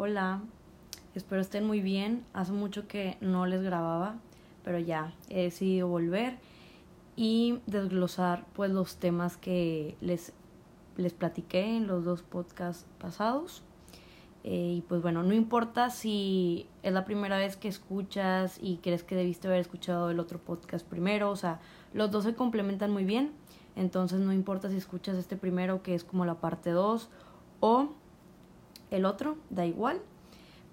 Hola, espero estén muy bien. Hace mucho que no les grababa, pero ya he decidido volver y desglosar pues los temas que les, les platiqué en los dos podcasts pasados. Eh, y pues bueno, no importa si es la primera vez que escuchas y crees que debiste haber escuchado el otro podcast primero, o sea, los dos se complementan muy bien, entonces no importa si escuchas este primero que es como la parte 2 o el otro, da igual.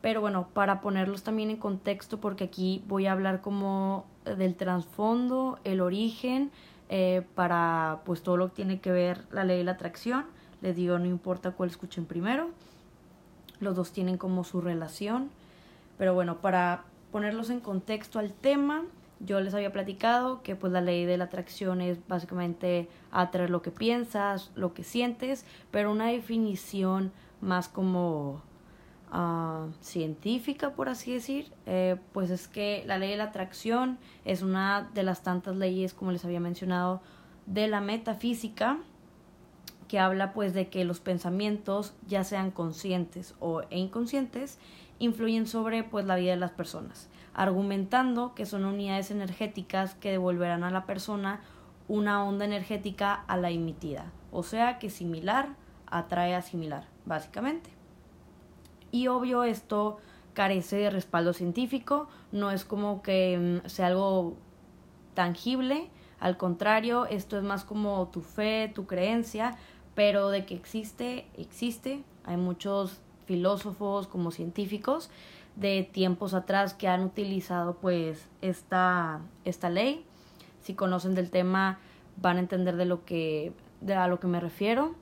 Pero bueno, para ponerlos también en contexto, porque aquí voy a hablar como del trasfondo, el origen, eh, para pues todo lo que tiene que ver la ley de la atracción. Les digo, no importa cuál escuchen primero, los dos tienen como su relación. Pero bueno, para ponerlos en contexto al tema, yo les había platicado que pues la ley de la atracción es básicamente atraer lo que piensas, lo que sientes, pero una definición más como uh, científica, por así decir, eh, pues es que la ley de la atracción es una de las tantas leyes, como les había mencionado, de la metafísica que habla pues de que los pensamientos, ya sean conscientes o inconscientes, influyen sobre pues la vida de las personas, argumentando que son unidades energéticas que devolverán a la persona una onda energética a la emitida, o sea que similar atrae a similar básicamente. Y obvio esto carece de respaldo científico, no es como que mm, sea algo tangible, al contrario, esto es más como tu fe, tu creencia, pero de que existe, existe. Hay muchos filósofos como científicos de tiempos atrás que han utilizado pues esta, esta ley. Si conocen del tema van a entender de lo que de a lo que me refiero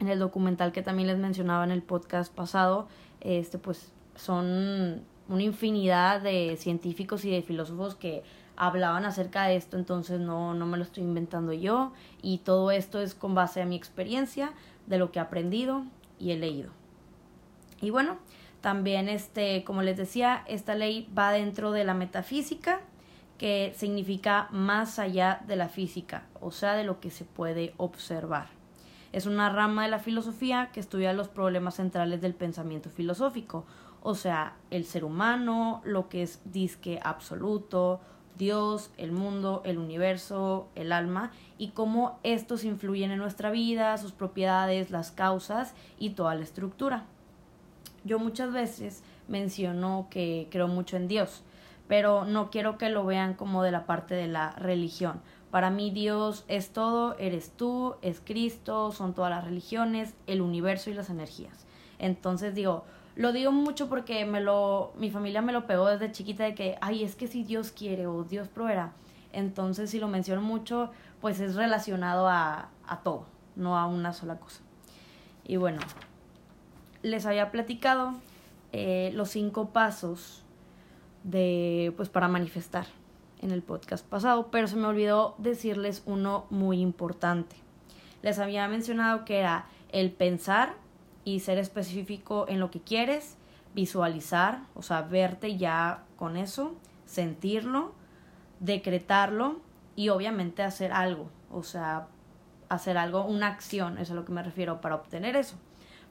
en el documental que también les mencionaba en el podcast pasado, este pues son una infinidad de científicos y de filósofos que hablaban acerca de esto, entonces no, no me lo estoy inventando yo y todo esto es con base a mi experiencia, de lo que he aprendido y he leído. Y bueno, también este, como les decía, esta ley va dentro de la metafísica, que significa más allá de la física, o sea, de lo que se puede observar. Es una rama de la filosofía que estudia los problemas centrales del pensamiento filosófico, o sea, el ser humano, lo que es disque absoluto, Dios, el mundo, el universo, el alma y cómo estos influyen en nuestra vida, sus propiedades, las causas y toda la estructura. Yo muchas veces menciono que creo mucho en Dios, pero no quiero que lo vean como de la parte de la religión, para mí Dios es todo, eres tú, es Cristo, son todas las religiones, el universo y las energías. Entonces digo, lo digo mucho porque me lo, mi familia me lo pegó desde chiquita de que, ay, es que si Dios quiere o Dios proveerá. Entonces si lo menciono mucho, pues es relacionado a, a todo, no a una sola cosa. Y bueno, les había platicado eh, los cinco pasos de, pues para manifestar en el podcast pasado, pero se me olvidó decirles uno muy importante. Les había mencionado que era el pensar y ser específico en lo que quieres, visualizar, o sea, verte ya con eso, sentirlo, decretarlo y obviamente hacer algo, o sea, hacer algo, una acción, es a lo que me refiero para obtener eso.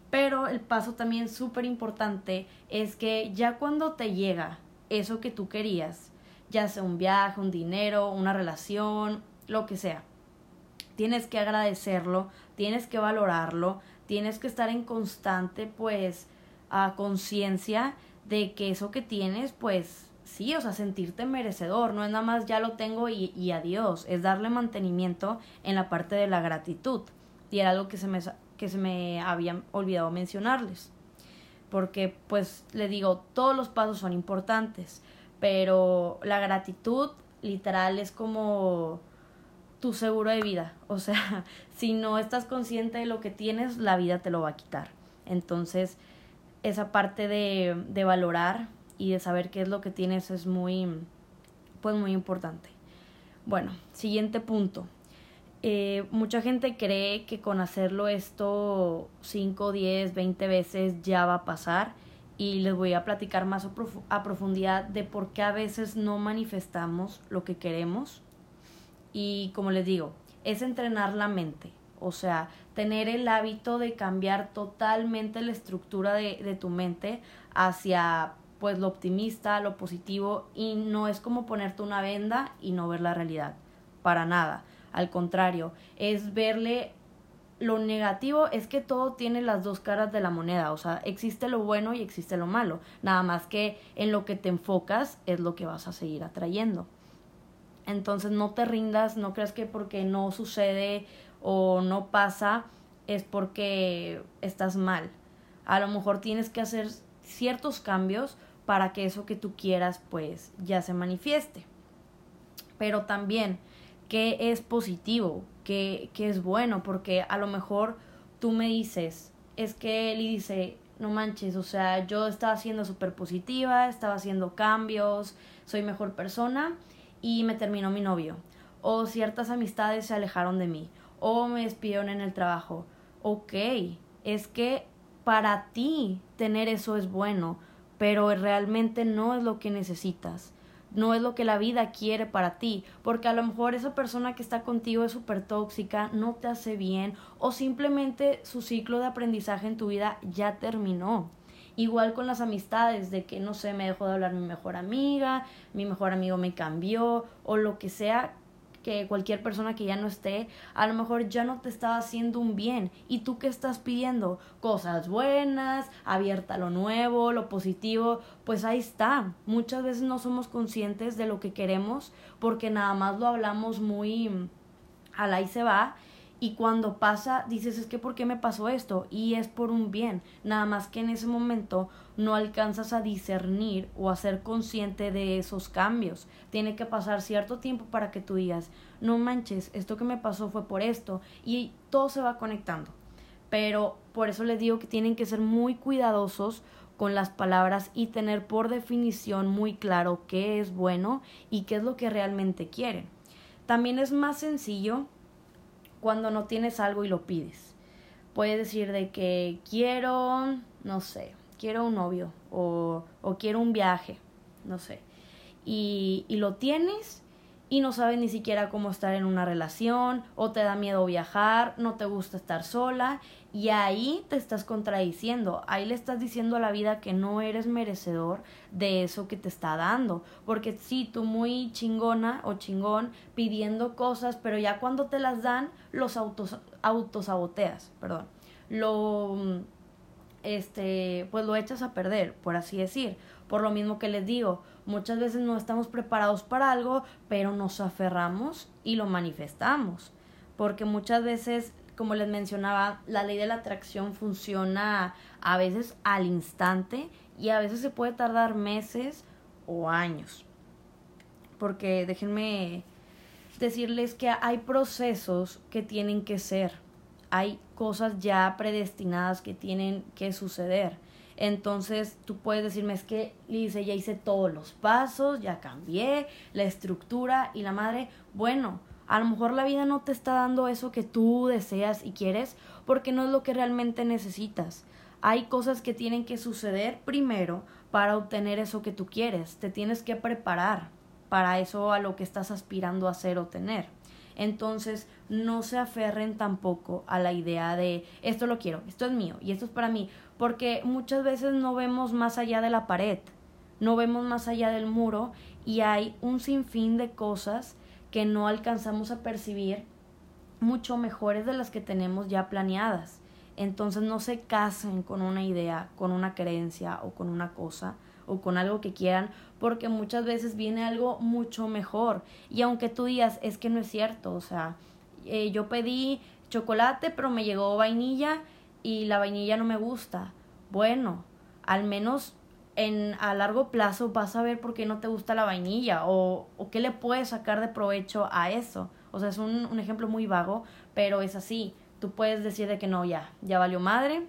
Pero el paso también súper importante es que ya cuando te llega eso que tú querías, ya sea un viaje, un dinero, una relación, lo que sea. Tienes que agradecerlo, tienes que valorarlo, tienes que estar en constante, pues, a conciencia de que eso que tienes, pues, sí, o sea, sentirte merecedor, no es nada más ya lo tengo y, y adiós, es darle mantenimiento en la parte de la gratitud. Y era algo que se me, que se me había olvidado mencionarles. Porque, pues, le digo, todos los pasos son importantes pero la gratitud literal es como tu seguro de vida. O sea, si no estás consciente de lo que tienes, la vida te lo va a quitar. Entonces, esa parte de, de valorar y de saber qué es lo que tienes es muy, pues muy importante. Bueno, siguiente punto. Eh, mucha gente cree que con hacerlo esto 5, 10, 20 veces ya va a pasar y les voy a platicar más a profundidad de por qué a veces no manifestamos lo que queremos. Y como les digo, es entrenar la mente. O sea, tener el hábito de cambiar totalmente la estructura de, de tu mente hacia pues lo optimista, lo positivo y no es como ponerte una venda y no ver la realidad, para nada. Al contrario, es verle lo negativo es que todo tiene las dos caras de la moneda, o sea, existe lo bueno y existe lo malo, nada más que en lo que te enfocas es lo que vas a seguir atrayendo. Entonces no te rindas, no creas que porque no sucede o no pasa es porque estás mal. A lo mejor tienes que hacer ciertos cambios para que eso que tú quieras pues ya se manifieste. Pero también, ¿qué es positivo? ¿Qué, qué es bueno? Porque a lo mejor tú me dices, es que él dice, no manches, o sea, yo estaba siendo súper positiva, estaba haciendo cambios, soy mejor persona y me terminó mi novio. O ciertas amistades se alejaron de mí. O me despidieron en el trabajo. Ok, es que para ti tener eso es bueno pero realmente no es lo que necesitas, no es lo que la vida quiere para ti, porque a lo mejor esa persona que está contigo es súper tóxica, no te hace bien o simplemente su ciclo de aprendizaje en tu vida ya terminó. Igual con las amistades, de que no sé, me dejó de hablar mi mejor amiga, mi mejor amigo me cambió o lo que sea, que cualquier persona que ya no esté, a lo mejor ya no te está haciendo un bien. ¿Y tú qué estás pidiendo? Cosas buenas, abierta lo nuevo, lo positivo. Pues ahí está. Muchas veces no somos conscientes de lo que queremos porque nada más lo hablamos muy al ahí se va y cuando pasa dices es que ¿por qué me pasó esto? Y es por un bien, nada más que en ese momento no alcanzas a discernir o a ser consciente de esos cambios. Tiene que pasar cierto tiempo para que tú digas, no manches, esto que me pasó fue por esto y todo se va conectando. Pero por eso les digo que tienen que ser muy cuidadosos con las palabras y tener por definición muy claro qué es bueno y qué es lo que realmente quieren. También es más sencillo cuando no tienes algo y lo pides. Puedes decir de que quiero, no sé, quiero un novio o, o quiero un viaje, no sé. Y, y lo tienes y no sabes ni siquiera cómo estar en una relación o te da miedo viajar, no te gusta estar sola y ahí te estás contradiciendo, ahí le estás diciendo a la vida que no eres merecedor de eso que te está dando, porque si tú muy chingona o chingón pidiendo cosas, pero ya cuando te las dan los autos autosaboteas, perdón. Lo este, pues lo echas a perder, por así decir. Por lo mismo que les digo, muchas veces no estamos preparados para algo, pero nos aferramos y lo manifestamos. Porque muchas veces, como les mencionaba, la ley de la atracción funciona a veces al instante y a veces se puede tardar meses o años. Porque déjenme decirles que hay procesos que tienen que ser hay cosas ya predestinadas que tienen que suceder. Entonces tú puedes decirme, es que ya hice todos los pasos, ya cambié la estructura y la madre, bueno, a lo mejor la vida no te está dando eso que tú deseas y quieres porque no es lo que realmente necesitas. Hay cosas que tienen que suceder primero para obtener eso que tú quieres. Te tienes que preparar para eso a lo que estás aspirando a hacer o tener. Entonces, no se aferren tampoco a la idea de esto lo quiero, esto es mío y esto es para mí, porque muchas veces no vemos más allá de la pared, no vemos más allá del muro y hay un sinfín de cosas que no alcanzamos a percibir mucho mejores de las que tenemos ya planeadas. Entonces no se casen con una idea, con una creencia o con una cosa o con algo que quieran, porque muchas veces viene algo mucho mejor. Y aunque tú digas, es que no es cierto, o sea, eh, yo pedí chocolate, pero me llegó vainilla y la vainilla no me gusta. Bueno, al menos en a largo plazo vas a ver por qué no te gusta la vainilla o, o qué le puedes sacar de provecho a eso. O sea, es un, un ejemplo muy vago, pero es así. Tú puedes decir de que no, ya, ya valió madre,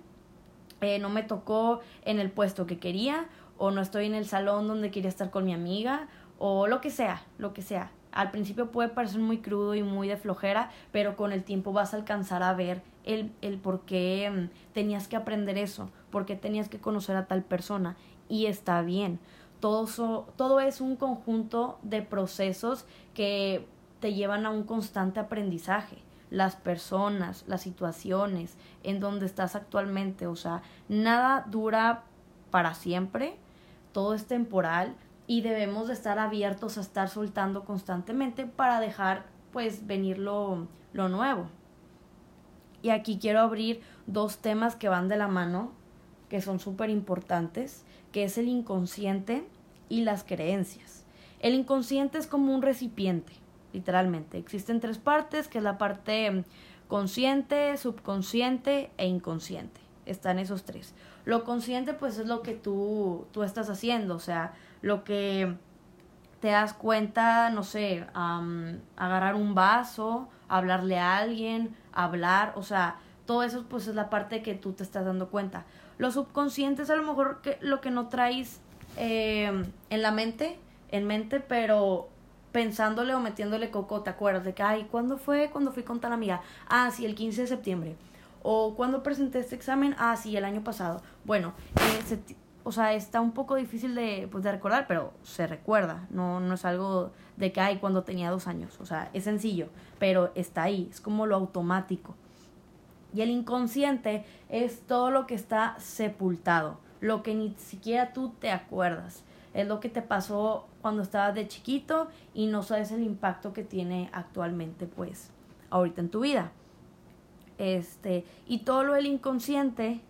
eh, no me tocó en el puesto que quería, o no estoy en el salón donde quería estar con mi amiga o lo que sea, lo que sea. Al principio puede parecer muy crudo y muy de flojera, pero con el tiempo vas a alcanzar a ver el, el por qué mm, tenías que aprender eso, por qué tenías que conocer a tal persona y está bien. Todo, todo es un conjunto de procesos que te llevan a un constante aprendizaje. las personas, las situaciones en donde estás actualmente. O sea, nada dura para siempre, todo es temporal y debemos de estar abiertos a estar soltando constantemente para dejar pues venir lo, lo nuevo. Y aquí quiero abrir dos temas que van de la mano, que son súper importantes, que es el inconsciente y las creencias. El inconsciente es como un recipiente, literalmente. Existen tres partes, que es la parte consciente, subconsciente e inconsciente. Están esos tres. Lo consciente pues es lo que tú, tú estás haciendo, o sea, lo que te das cuenta, no sé, agarrar un vaso, hablarle a alguien, hablar, o sea, todo eso pues es la parte que tú te estás dando cuenta. Lo subconsciente es a lo mejor que, lo que no traes em, en la mente, en mente, pero pensándole o metiéndole coco, ¿te acuerdas? De que, ay, ¿cuándo fue? Cuando fui con tal amiga? Ah, sí, el 15 de septiembre. O cuando presenté este examen? Ah, sí, el año pasado. Bueno, eh, o sea, está un poco difícil de, pues, de recordar, pero se recuerda. No, no es algo de que, ay, cuando tenía dos años. O sea, es sencillo, pero está ahí. Es como lo automático. Y el inconsciente es todo lo que está sepultado, lo que ni siquiera tú te acuerdas. Es lo que te pasó cuando estabas de chiquito y no sabes el impacto que tiene actualmente, pues, ahorita en tu vida. Este, y todo lo del inconsciente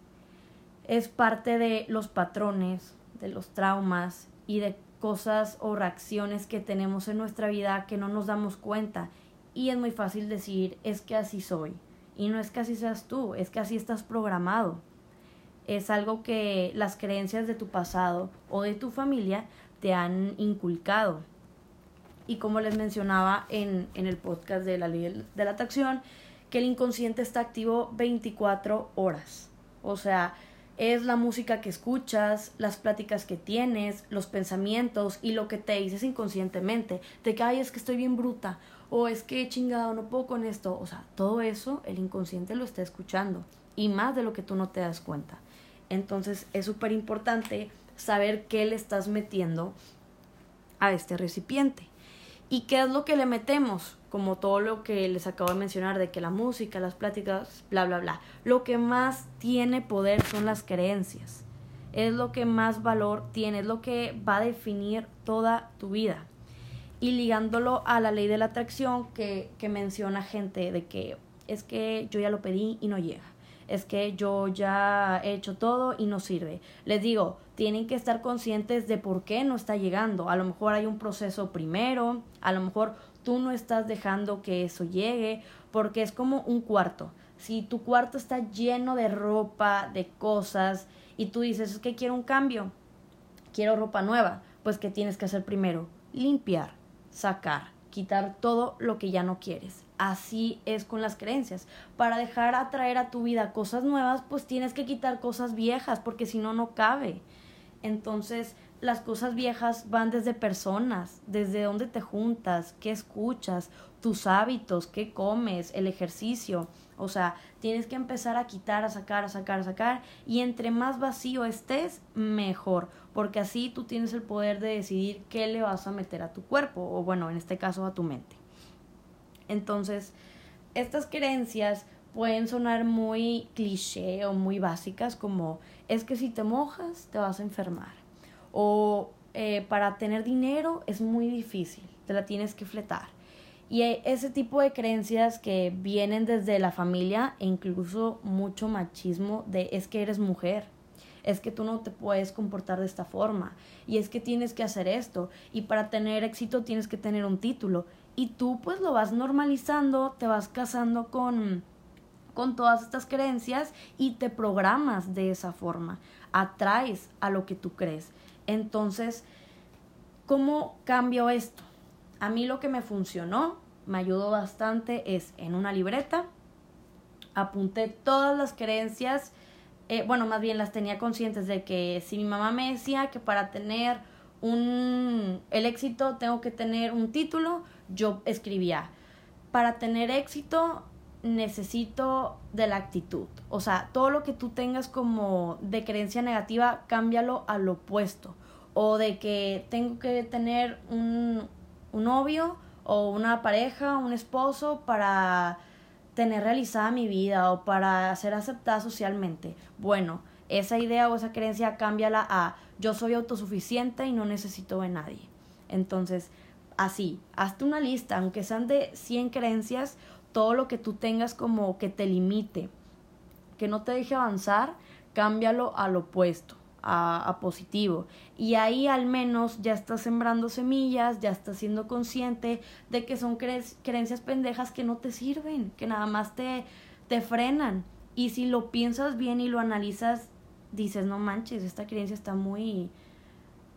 es parte de los patrones, de los traumas y de cosas o reacciones que tenemos en nuestra vida que no nos damos cuenta. Y es muy fácil decir, es que así soy y no es que así seas tú, es que así estás programado. Es algo que las creencias de tu pasado o de tu familia te han inculcado. Y como les mencionaba en, en el podcast de la ley de la atracción, que el inconsciente está activo 24 horas. O sea, es la música que escuchas, las pláticas que tienes, los pensamientos y lo que te dices inconscientemente. Que, ay, es que estoy bien bruta o es que chingado, no puedo con esto. O sea, todo eso el inconsciente lo está escuchando y más de lo que tú no te das cuenta. Entonces es súper importante saber qué le estás metiendo a este recipiente. ¿Y qué es lo que le metemos? Como todo lo que les acabo de mencionar, de que la música, las pláticas, bla, bla, bla. Lo que más tiene poder son las creencias. Es lo que más valor tiene, es lo que va a definir toda tu vida y ligándolo a la ley de la atracción que, que menciona gente de que es que yo ya lo pedí y no llega es que yo ya he hecho todo y no sirve. Les digo, tienen que estar conscientes de por qué no está llegando. A lo mejor hay un proceso primero, a lo mejor tú no estás dejando que eso llegue, porque es como un cuarto. Si tu cuarto está lleno de ropa, de cosas, y tú dices, es que quiero un cambio, quiero ropa nueva, pues ¿qué tienes que hacer primero? Limpiar sacar, quitar todo lo que ya no quieres. Así es con las creencias. Para dejar atraer a tu vida cosas nuevas, pues tienes que quitar cosas viejas, porque si no, no cabe. Entonces, las cosas viejas van desde personas, desde dónde te juntas, qué escuchas, tus hábitos, qué comes, el ejercicio. O sea, tienes que empezar a quitar, a sacar, a sacar, a sacar. Y entre más vacío estés, mejor. Porque así tú tienes el poder de decidir qué le vas a meter a tu cuerpo. O bueno, en este caso a tu mente. Entonces, estas creencias pueden sonar muy cliché o muy básicas como es que si te mojas te vas a enfermar. O eh, para tener dinero es muy difícil, te la tienes que fletar y ese tipo de creencias que vienen desde la familia e incluso mucho machismo de es que eres mujer, es que tú no te puedes comportar de esta forma y es que tienes que hacer esto y para tener éxito tienes que tener un título y tú pues lo vas normalizando, te vas casando con con todas estas creencias y te programas de esa forma, atraes a lo que tú crees. Entonces, ¿cómo cambio esto? A mí lo que me funcionó, me ayudó bastante, es en una libreta, apunté todas las creencias, eh, bueno, más bien las tenía conscientes de que si mi mamá me decía que para tener un, el éxito tengo que tener un título, yo escribía, para tener éxito necesito de la actitud. O sea, todo lo que tú tengas como de creencia negativa, cámbialo al opuesto. O de que tengo que tener un, un novio o una pareja, un esposo para tener realizada mi vida o para ser aceptada socialmente. Bueno, esa idea o esa creencia cámbiala a yo soy autosuficiente y no necesito de nadie. Entonces, así, hazte una lista, aunque sean de 100 creencias, todo lo que tú tengas como que te limite, que no te deje avanzar, cámbialo al opuesto, a, a, positivo. Y ahí al menos ya estás sembrando semillas, ya estás siendo consciente de que son creencias pendejas que no te sirven, que nada más te, te frenan. Y si lo piensas bien y lo analizas, dices, no manches, esta creencia está muy,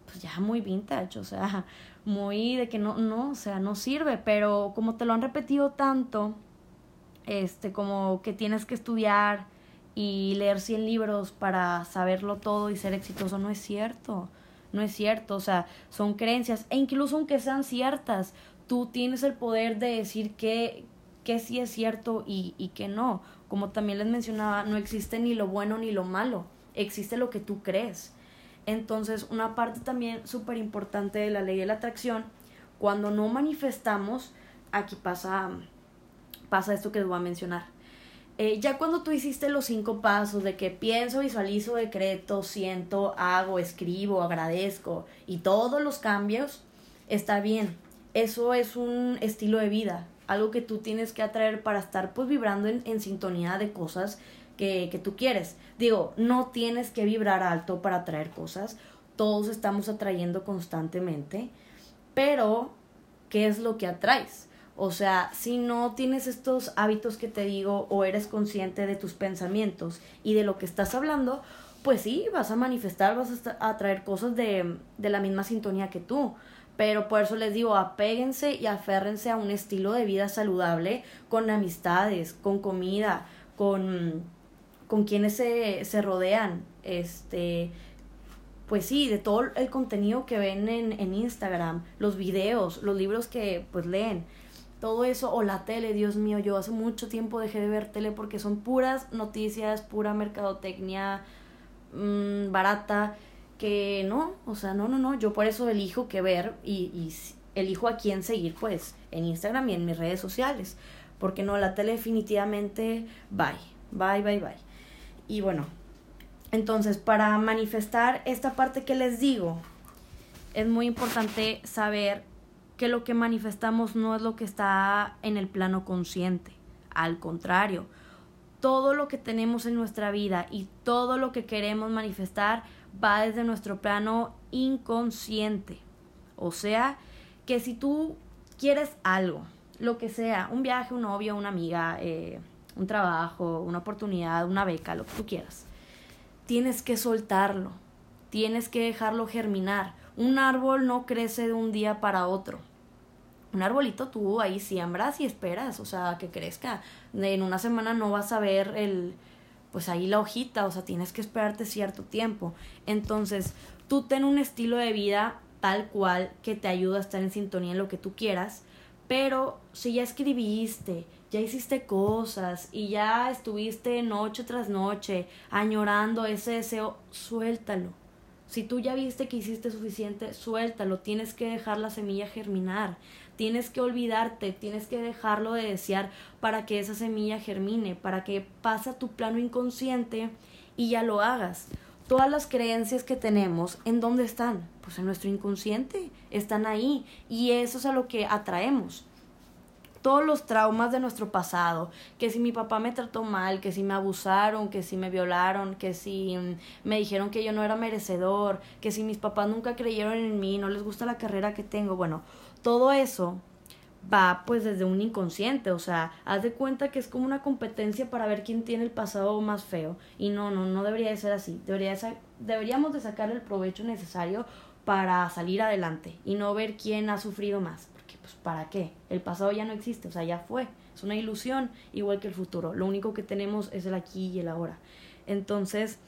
pues ya muy vintage, o sea, muy de que no, no, o sea, no sirve, pero como te lo han repetido tanto, este, como que tienes que estudiar y leer 100 libros para saberlo todo y ser exitoso, no es cierto, no es cierto, o sea, son creencias, e incluso aunque sean ciertas, tú tienes el poder de decir que, que sí es cierto y, y que no. Como también les mencionaba, no existe ni lo bueno ni lo malo, existe lo que tú crees. Entonces, una parte también súper importante de la ley de la atracción, cuando no manifestamos, aquí pasa, pasa esto que les voy a mencionar. Eh, ya cuando tú hiciste los cinco pasos de que pienso, visualizo, decreto, siento, hago, escribo, agradezco y todos los cambios, está bien. Eso es un estilo de vida, algo que tú tienes que atraer para estar pues vibrando en, en sintonía de cosas que, que tú quieres. Digo, no tienes que vibrar alto para atraer cosas, todos estamos atrayendo constantemente, pero ¿qué es lo que atraes? O sea, si no tienes estos hábitos que te digo o eres consciente de tus pensamientos y de lo que estás hablando, pues sí, vas a manifestar, vas a atraer cosas de, de la misma sintonía que tú. Pero por eso les digo, apéguense y aférrense a un estilo de vida saludable con amistades, con comida, con con quienes se, se rodean, este, pues sí, de todo el contenido que ven en, en Instagram, los videos, los libros que pues leen, todo eso, o la tele, Dios mío, yo hace mucho tiempo dejé de ver tele porque son puras noticias, pura mercadotecnia mmm, barata, que no, o sea, no, no, no, yo por eso elijo qué ver y, y elijo a quién seguir, pues, en Instagram y en mis redes sociales, porque no, la tele definitivamente, bye, bye, bye, bye. Y bueno, entonces para manifestar esta parte que les digo, es muy importante saber que lo que manifestamos no es lo que está en el plano consciente. Al contrario, todo lo que tenemos en nuestra vida y todo lo que queremos manifestar va desde nuestro plano inconsciente. O sea, que si tú quieres algo, lo que sea, un viaje, un novio, una amiga, eh, un trabajo, una oportunidad, una beca, lo que tú quieras. Tienes que soltarlo, tienes que dejarlo germinar. Un árbol no crece de un día para otro. Un arbolito tú ahí siembras y esperas, o sea, que crezca. En una semana no vas a ver el, pues ahí la hojita, o sea, tienes que esperarte cierto tiempo. Entonces, tú ten un estilo de vida tal cual que te ayuda a estar en sintonía en lo que tú quieras, pero si ya escribiste, ya hiciste cosas y ya estuviste noche tras noche añorando ese deseo, suéltalo. Si tú ya viste que hiciste suficiente, suéltalo. Tienes que dejar la semilla germinar. Tienes que olvidarte, tienes que dejarlo de desear para que esa semilla germine, para que pase a tu plano inconsciente y ya lo hagas. Todas las creencias que tenemos, ¿en dónde están? Pues en nuestro inconsciente, están ahí y eso es a lo que atraemos todos los traumas de nuestro pasado, que si mi papá me trató mal, que si me abusaron, que si me violaron, que si mm, me dijeron que yo no era merecedor, que si mis papás nunca creyeron en mí, no les gusta la carrera que tengo, bueno, todo eso va pues desde un inconsciente, o sea, haz de cuenta que es como una competencia para ver quién tiene el pasado más feo. Y no, no, no debería de ser así, debería deberíamos de sacar el provecho necesario para salir adelante y no ver quién ha sufrido más pues ¿para qué? El pasado ya no existe, o sea, ya fue. Es una ilusión, igual que el futuro. Lo único que tenemos es el aquí y el ahora. Entonces,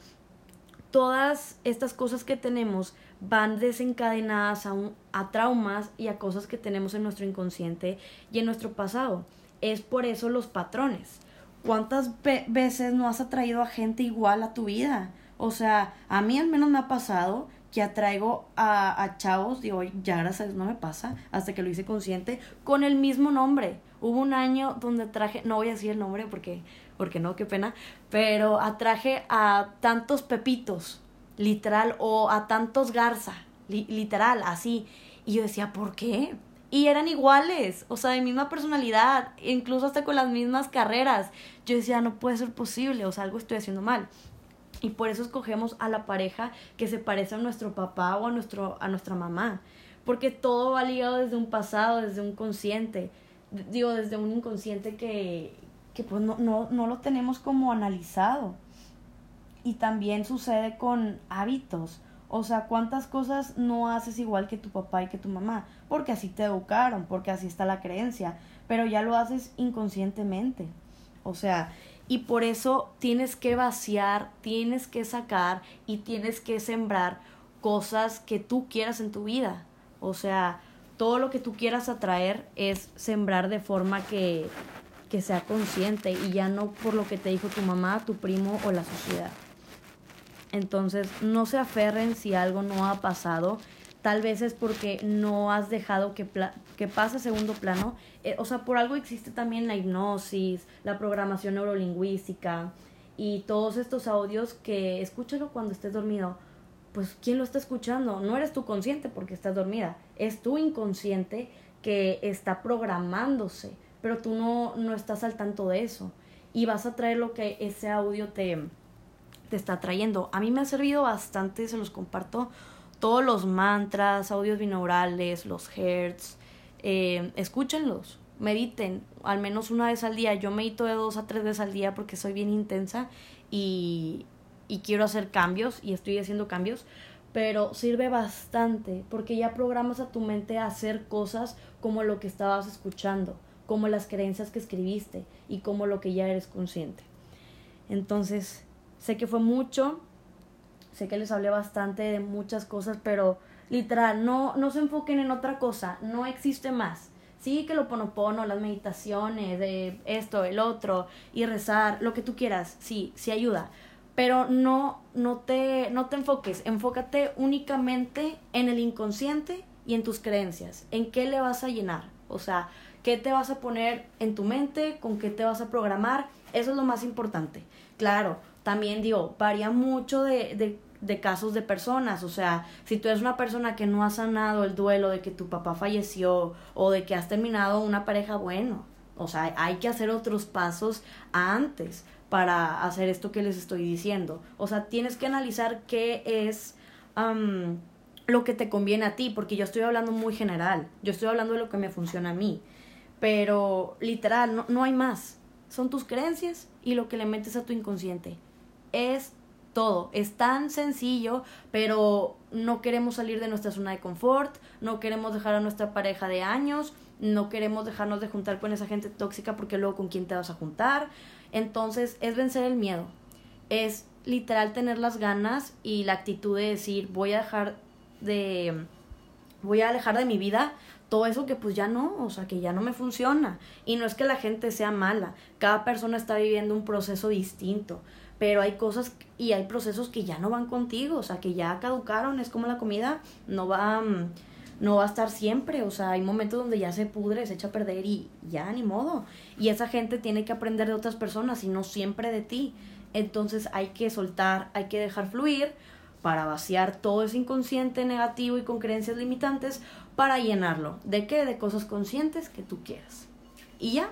todas estas cosas que tenemos van desencadenadas a, a traumas y a cosas que tenemos en nuestro inconsciente y en nuestro pasado. Es por eso los patrones. ¿Cuántas veces no has atraído a gente igual a tu vida? O sea, a mí al menos me ha pasado que atraigo a, a chavos, digo, ya gracias no me pasa, hasta que lo hice consciente, con el mismo nombre. Hubo un año donde traje, no voy a decir el nombre porque, porque no, qué pena, pero atraje a tantos pepitos, literal, o a tantos garza, literal, así. Y yo decía, ¿por qué? Y eran iguales, o sea, de misma personalidad, incluso hasta con las mismas carreras. Yo decía, no puede ser posible, o sea, algo estoy haciendo mal. Y por eso escogemos a la pareja que se parece a nuestro papá o a, nuestro, a nuestra mamá. Porque todo va ligado desde un pasado, desde un consciente digo, desde un inconsciente que, que pues no, no, no lo tenemos como analizado. Y también sucede con hábitos. O sea, ¿cuántas cosas no haces igual que tu papá y que tu mamá? Porque así te educaron, porque así está la creencia, pero ya lo haces inconscientemente. O sea, y por eso tienes que vaciar, tienes que sacar y tienes que sembrar cosas que tú quieras en tu vida. O sea, todo lo que tú quieras atraer es sembrar de forma que, que sea consciente y ya no por lo que te dijo tu mamá, tu primo o la sociedad. Entonces, no se aferren si algo no ha pasado. Tal vez es porque no has dejado que, que pase a segundo plano. Eh, o sea, por algo existe también la hipnosis, la programación neurolingüística y todos estos audios que escúchalo cuando estés dormido pues ¿quién lo está escuchando? No eres tú consciente porque estás dormida, es tu inconsciente que está programándose, pero tú no, no estás al tanto de eso y vas a traer lo que ese audio te, te está trayendo. A mí me ha servido bastante, se los comparto, todos los mantras, audios binaurales, los hertz, eh, escúchenlos, mediten al menos una vez al día. Yo medito de dos a tres veces al día porque soy bien intensa y, y quiero hacer cambios y estoy haciendo cambios, pero sirve bastante porque ya programas a tu mente a hacer cosas como lo que estabas escuchando, como las creencias que escribiste y como lo que ya eres consciente. Entonces, sé que fue mucho, sé que les hablé bastante de muchas cosas, pero literal, no, no se enfoquen en otra cosa, no existe más. Sí que lo ponopono, las meditaciones, de esto, el otro, y rezar, lo que tú quieras, sí, sí ayuda pero no, no, te, no te enfoques, enfócate únicamente en el inconsciente y en tus creencias, en qué le vas a llenar, o sea, qué te vas a poner en tu mente, con qué te vas a programar, eso es lo más importante. Claro, también digo, varía mucho de, de, de casos de personas, o sea, si tú eres una persona que no ha sanado el duelo de que tu papá falleció o de que has terminado una pareja, bueno, o sea, hay que hacer otros pasos antes para hacer esto que les estoy diciendo. O sea, tienes que analizar qué es lo que te conviene a ti, porque yo estoy hablando muy general, yo estoy hablando de lo que me funciona a mí, pero literal, no, no hay más. Son tus creencias y lo que le metes a tu inconsciente. Es todo. Es tan sencillo, pero no queremos salir de nuestra zona de confort, no queremos dejar a nuestra pareja de años, no queremos dejarnos de juntar con esa gente tóxica porque luego con quién te vas a juntar, entonces es vencer el miedo, es literal tener las ganas y la actitud de decir voy a dejar de, voy a alejar de mi vida todo eso que pues ya no, o sea, que ya no me funciona. Y no es que la gente sea mala, cada persona está viviendo un proceso distinto, pero hay cosas y hay procesos que ya no van contigo, o sea, que ya caducaron, es como la comida, no va... Mm, no va a estar siempre, o sea, hay momentos donde ya se pudre, se echa a perder y ya ni modo. Y esa gente tiene que aprender de otras personas y no siempre de ti. Entonces hay que soltar, hay que dejar fluir para vaciar todo ese inconsciente negativo y con creencias limitantes para llenarlo. ¿De qué? De cosas conscientes que tú quieras. Y ya,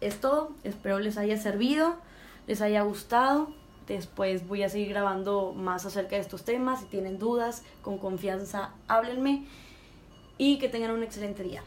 es todo. Espero les haya servido, les haya gustado. Después voy a seguir grabando más acerca de estos temas. Si tienen dudas, con confianza, háblenme. Y que tengan un excelente día.